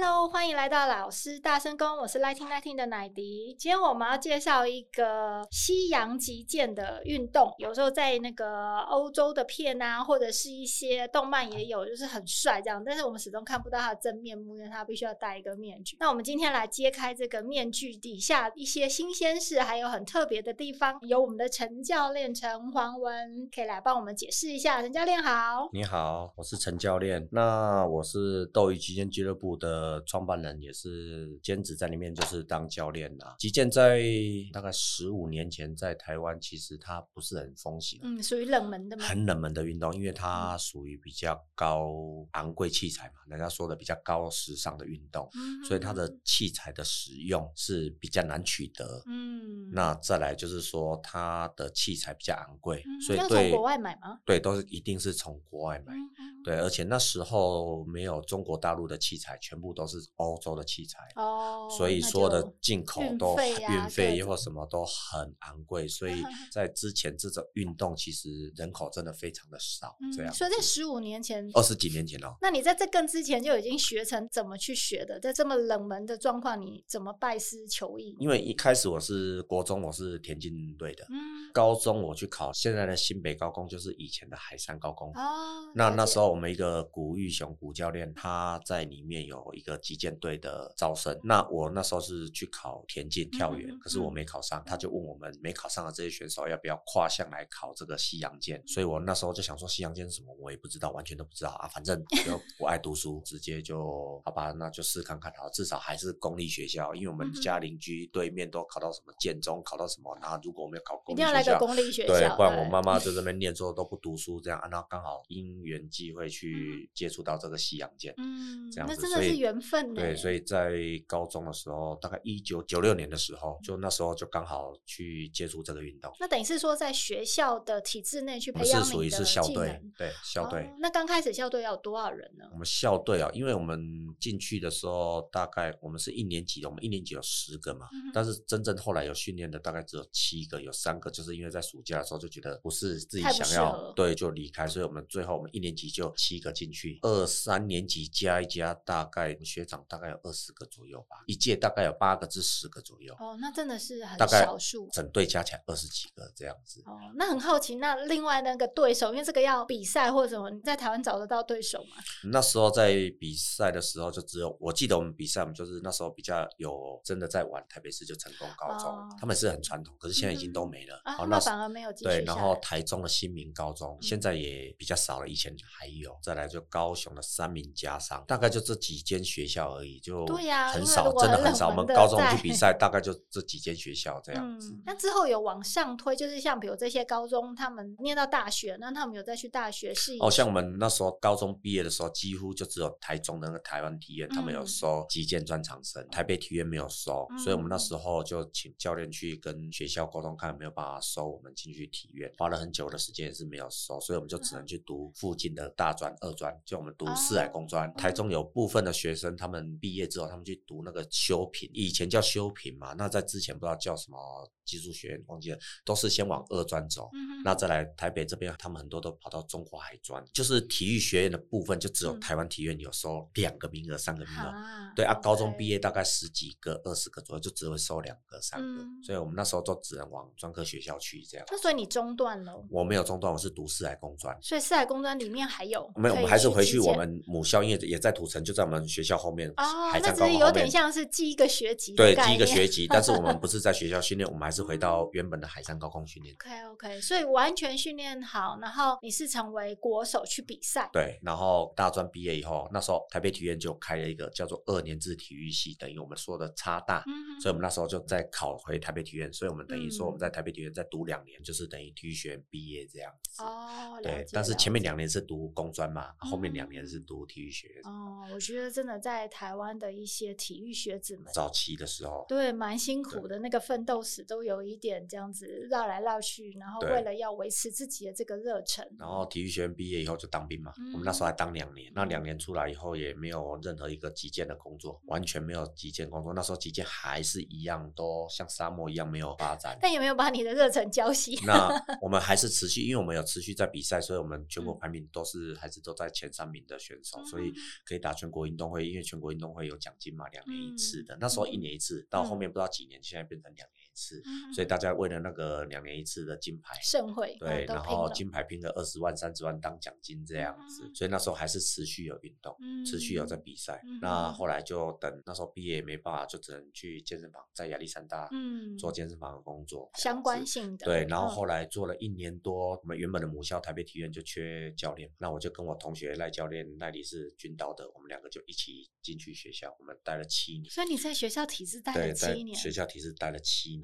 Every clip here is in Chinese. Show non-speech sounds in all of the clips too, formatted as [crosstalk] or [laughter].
Hello，欢迎来到老师大声公，我是 Lighting Nineteen 的奶迪。今天我们要介绍一个西洋击剑的运动，有时候在那个欧洲的片啊，或者是一些动漫也有，就是很帅这样。但是我们始终看不到他的真面目，因为他必须要戴一个面具。那我们今天来揭开这个面具底下一些新鲜事，还有很特别的地方。有我们的陈教练陈黄文，可以来帮我们解释一下。陈教练好，你好，我是陈教练。那我是斗鱼击剑俱乐部的。呃，创办人也是兼职在里面，就是当教练啦。击剑在大概十五年前在台湾，其实它不是很风行，嗯，属于冷门的吗？很冷门的运动，因为它属于比较高昂贵器材嘛，人家说的比较高时尚的运动，嗯，所以它的器材的使用是比较难取得，嗯，那再来就是说它的器材比较昂贵，嗯，所以对，从国外买吗？对，都是一定是从国外买。嗯对，而且那时候没有中国大陆的器材，全部都是欧洲的器材，哦，所以所有的进口都运费或什么都很昂贵，所以 [laughs] 在之前这种运动其实人口真的非常的少，嗯、这样。所以在十五年前，二十几年前哦，那你在这更之前就已经学成怎么去学的？在这么冷门的状况，你怎么拜师求艺？因为一开始我是国中，我是田径队的，嗯，高中我去考现在的新北高工，就是以前的海山高工，哦，那那时候。我们一个古玉雄古教练，他在里面有一个击剑队的招生。那我那时候是去考田径跳远，可是我没考上。他就问我们没考上的这些选手要不要跨项来考这个西洋剑。所以我那时候就想说西洋剑是什么，我也不知道，完全都不知道啊。反正 [laughs] 就不爱读书，直接就好吧，那就试看看好，至少还是公立学校，因为我们家邻居对面都考到什么建中，考到什么。然后如果我们要考公立学校，一定要来个公立学校，对，不然我妈妈在这边 [laughs] 念书都不读书这样。然后刚好因缘际会。去接触到这个西洋剑，嗯，这样子，那真的是缘分。对，所以在高中的时候，大概一九九六年的时候，就那时候就刚好去接触这个运动。那等于是说，在学校的体制内去培养，是属于是校队，对校队。哦，那刚开始校队要有多少人呢？我们校队啊，因为我们进去的时候，大概我们是一年级的，我们一年级有十个嘛，嗯，但是真正后来有训练的大概只有七个，有三个就是因为在暑假的时候就觉得不是自己想要，对，就离开，所以我们最后我们一年级就。七个进去，二三年级加一加，大概学长大概有二十个左右吧，一届大概有八个至十个左右。哦，那真的是很少数，整队加起来二十几个这样子。哦，那很好奇，那另外那个对手，因为这个要比赛或者什么，你在台湾找得到对手吗？[laughs] 那时候在比赛的时候，就只有我记得我们比赛，我们就是那时候比较有真的在玩台北市就成功高中，哦、他们是很传统，可是现在已经都没了。嗯、哦，那反而没有对，然后台中的新民高中、嗯、现在也比较少了，以前还有。再来就高雄的三民家商，大概就这几间学校而已，就对呀，很少，真的很少。我们高中去比赛，大概就这几间学校这样子。那之后有往上推，就是像比如这些高中，他们念到大学，那他们有再去大学试一。哦，像我们那时候高中毕业的时候，几乎就只有台中的那个台湾体院，他们有收击剑专长生，台北体院没有收，所以我们那时候就请教练去跟学校沟通，看有没有办法收我们进去体院。花了很久的时间也是没有收，所以我们就只能去读附近的大专、二专，就我们。读四海工专，台中有部分的学生，他们毕业之后，他们去读那个修平，以前叫修平嘛，那在之前不知道叫什么。技术学院忘记了，都是先往二专走，嗯，那再来台北这边，他们很多都跑到中华海专，就是体育学院的部分，就只有台湾体院有收两个名额，三个名额。啊对啊，高中毕业大概十几个、二十个左右，就只会收两个、三个，嗯，所以我们那时候都只能往专科学校去这样。那所以你中断了？我没有中断，我是读四海工专。所以四海工专里面还有？没有，我们还是回去我们母校，因为也在土城，就在我们学校后面。哦，那只是有点像是记一个学籍。对，记一个学籍，但是我们不是在学校训练，[laughs] 我们还是。是回到原本的海上高空训练。OK OK，所以完全训练好，然后你是成为国手去比赛。对，然后大专毕业以后，那时候台北体院就开了一个叫做二年制体育系，等于我们说的差大。嗯。所以我们那时候就再考回台北体院，所以我们等于说我们在台北体院再读两年，就是等于体育学院毕业这样子。哦，对。但是前面两年是读工专嘛，后面两年是读体育学院。哦，我觉得真的在台湾的一些体育学子们，早期的时候，对，蛮辛苦的，那个奋斗史都有一点这样子绕来绕去，然后为了要维持自己的这个热忱。然后体育学院毕业以后就当兵嘛，我们那时候还当两年，那两年出来以后也没有任何一个击剑的工作，完全没有击剑工作。那时候击剑还是一样，都像沙漠一样没有发展。但也没有把你的热忱浇熄。那 [laughs] 我们还是持续，因为我们有持续在比赛，所以我们全国排名都是还是都在前三名的选手，所以可以打全国运动会，因为全国运动会有奖金嘛，两年一次的。那时候一年一次，到后面不知道几年，现在变成两年一次，所以大家为了那个两年一次的金牌盛会，对，然后金牌拼个二十万、三十万当奖金这样子，所以那时候还是持续有运动，持续有在比赛。那后来就等那时候毕业也没办法，就只能去健身房，在亚历山大做健身房的工作，相关性的。对，然后后来做了一年多，我们原本的母校台北体院就缺教练，那我就跟我同学赖教练，赖里是军刀的，我们两个就一起进去学校，我们待了七年。所以你在学校体制待了七年？学校体制待了七年，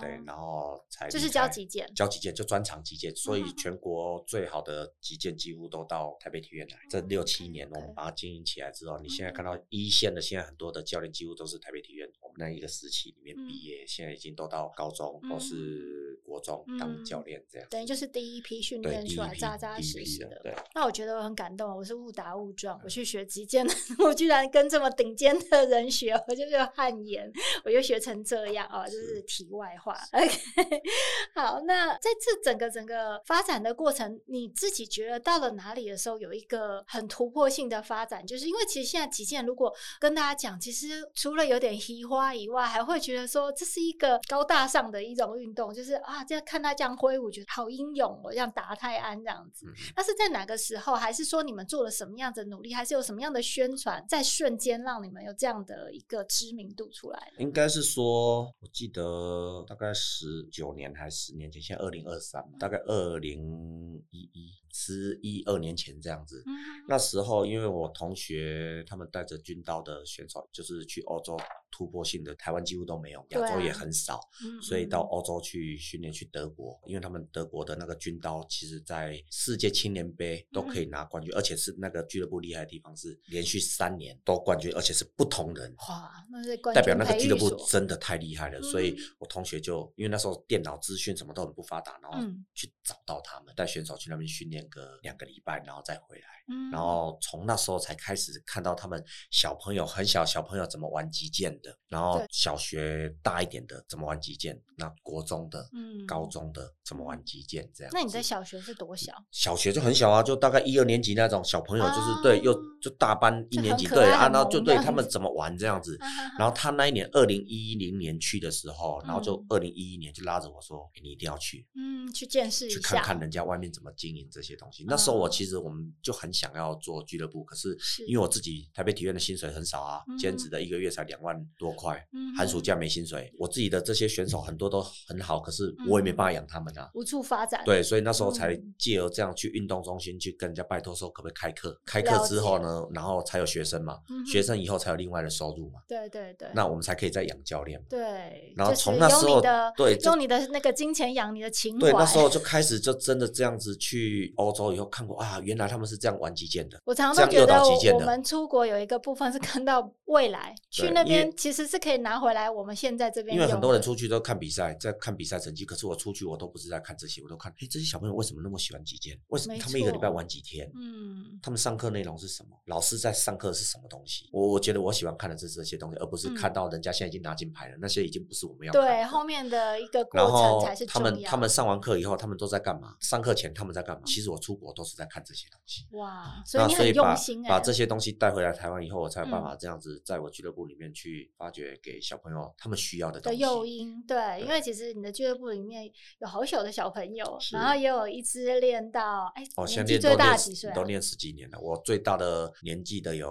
对，然后才就是教击剑，教击剑就专长击剑，所以全国最好的击剑几乎都到台北体院来。这六七年我们把它经营起来之后，你现在看到一线的现在很多的教练几乎都是台北体院我们那一个时期里面毕业，现在已经都到高中都是国中当教练这样。等于就是第一批训练出来扎扎实实的。对，那我觉得我很感动，我是误打误撞，我去学击剑，[laughs] 我居然跟这么顶尖的人学，我就是汗颜，我就学成这样啊，就是题外话。OK，[laughs] 好，那在这整个整个发展的过程，你自己觉得到了哪里的时候有一个很突破性的发展？就是因为其实现在击剑，如果跟大家讲，其实除了有点嘻花以外，还会觉得说这是一个高大上的一种运动，就是啊，这样看他这样挥舞，觉得好英勇哦，像达泰安这样子。那是在哪个时候，还是说你们做了什么样的努力，还是有什么样的宣传，在瞬间让你们有这样的一个知名度出来？应该是说，我记得大概十九年还是十年前，现在二零二三，大概二零一一十一二年前这样子。嗯、那时候，因为我同学他们带着军刀的选手，就是去欧洲。突破性的台湾几乎都没有，亚洲也很少，啊、所以到欧洲去训练，去德国，因为他们德国的那个军刀，其实在世界青年杯都可以拿冠军，嗯、而且是那个俱乐部厉害的地方是连续三年都冠军，而且是不同人，哇，那是冠军代表那个俱乐部真的太厉害了，所以我同学就因为那时候电脑资讯什么都很不发达，然后去找到他们，带选手去那边训练个两个礼拜，然后再回来，嗯、然后从那时候才开始看到他们小朋友很小小朋友怎么玩击剑。然后小学大一点的怎么玩击剑，那国中的、嗯、高中的怎么玩击剑，这样。那你在小学是多小？小学就很小啊，就大概一二年级那种小朋友，就是、啊、对，又就大班一年级，对啊，然后就对他们怎么玩这样子。[laughs] 啊、然后他那一年二零一零年去的时候，然后就二零一一年就拉着我说、嗯欸：“你一定要去，嗯，去见识一下，去看看人家外面怎么经营这些东西。”那时候我其实我们就很想要做俱乐部，可是因为我自己台北体院的薪水很少啊，兼职的一个月才两万多块。寒暑假没薪水，我自己的这些选手很多都很好，可是我也没办法养他们啊，无处发展。对，所以那时候才借由这样去运动中心去跟人家拜托说，可不可以开课？开课之后呢，然后才有学生嘛，学生以后才有另外的收入嘛。对对对，那我们才可以再养教练。对，然后从那时候，对，用你的那个金钱养你的情怀。对，那时候就开始就真的这样子去欧洲以后看过啊，原来他们是这样玩击剑的。我常常都觉得我们出国有一个部分是看到未来，[laughs] 去那边其实是可以拿回来。我们现在这边，因为很多人出去都看比赛，在看比赛成绩。可是我出去，我都不是在看这些，我都看，哎，这些小朋友为什么那么喜欢击剑？为什么他们一个礼拜玩几天？嗯，他们上课内容是什么？老师在上课是什么东西？我我觉得我喜欢看的是这些东西，而不是看到人家现在已经拿金牌了，那些已经不是我们要看。对，后面的一个过程才是重要。他们他们上完课以后，他们都在干嘛？上课前他们在干嘛？其实我出国都是在看这些东西。哇，所以你很用心哎。把这些东西带回来台湾以后，我才有办法这样子在我俱乐部里面去发掘给小朋友他们需要的。的诱因，对，对，因为其实你的俱乐部里面有好小的小朋友，然后也有一支练到，哎，哦、年纪最大几岁？都练十几年了。我最大的年纪的有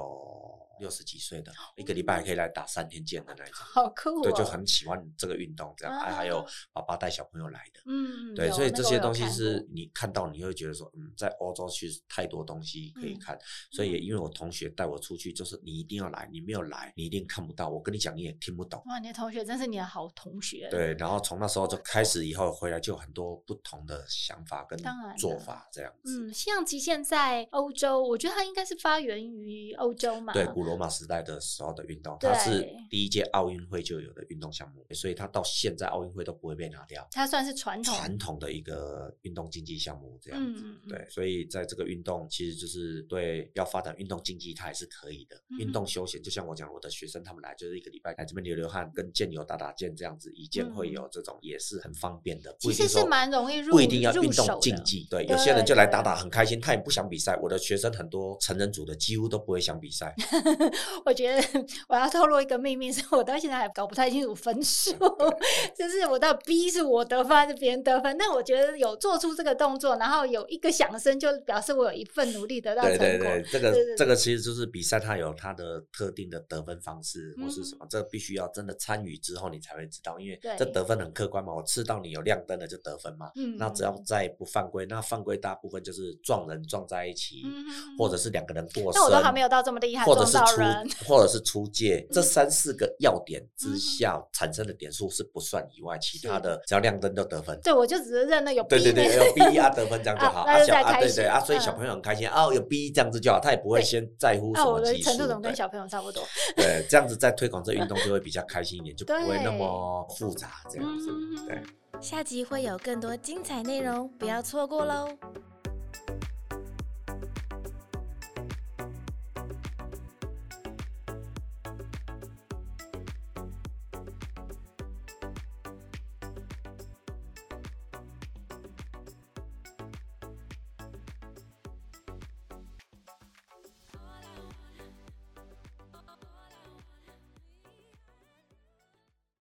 六十几岁的，一个礼拜还可以来打三天剑的那一种，好酷、哦。对，就很喜欢这个运动，这样还、啊、还有爸爸带小朋友来的，嗯，对，所以这些东西是你看到你会觉得说，嗯，在欧洲其实太多东西可以看，嗯、所以也因为我同学带我出去，就是你一定要来，你没有来，你一定看不到。我跟你讲，你也听不懂。哇，你的同学真是你的好同学。对，然后从那时候就开始，以后回来就有很多不同的想法跟做法，这样子。嗯，西洋击剑在欧洲，我觉得它应该是发源于欧洲嘛。对，古罗马时代的时候的运动，它是第一届奥运会就有的运动项目，所以它到现在奥运会都不会被拿掉。它算是传统传统的一个运动竞技项目，这样子。嗯、对，所以在这个运动，其实就是对要发展运动竞技，它也是可以的。运、嗯、动休闲，就像我讲，我的学生他们来就是一个礼拜来这边流流汗，跟剑友打打剑这样子，以剑会友这种也是很方便的。其实是蛮容易入不一定要运动竞技，对，有些人就来打打很开心，他也不想比赛。我的学生很多成人组的几乎都不会想比赛。[laughs] [laughs] 我觉得我要透露一个秘密，是我到现在还搞不太清楚分数，[laughs] 就是我到 B 是我得分还是别人得分？那我觉得有做出这个动作，然后有一个响声，就表示我有一份努力得到成果。对对对，这个这个其实就是比赛，它有它的特定的得分方式或是什么，嗯、这必须要真的参与之后你才会知道，因为这得分很客观嘛。我吃到你有亮灯的就得分嘛，嗯，那只要再不犯规，那犯规大部分就是撞人撞在一起，嗯、或者是两个人过身，那我都还没有到这么厉害，或者是出或者是出借，[laughs] 这三四个要点之下产生的点数是不算以外，其他的只要亮灯就得分。对，我就只是认那有 B 对对对，有 [laughs] B 啊得分这样就好啊，小啊对对啊，所以小朋友很开心啊，有 B 这样子就好，他也不会先在乎什么技术。程度怎么跟小朋友差不多？对，这样子在推广这运动就会比较开心一点，就不会那么复杂这样子。对，下集会有更多精彩内容，不要错过喽。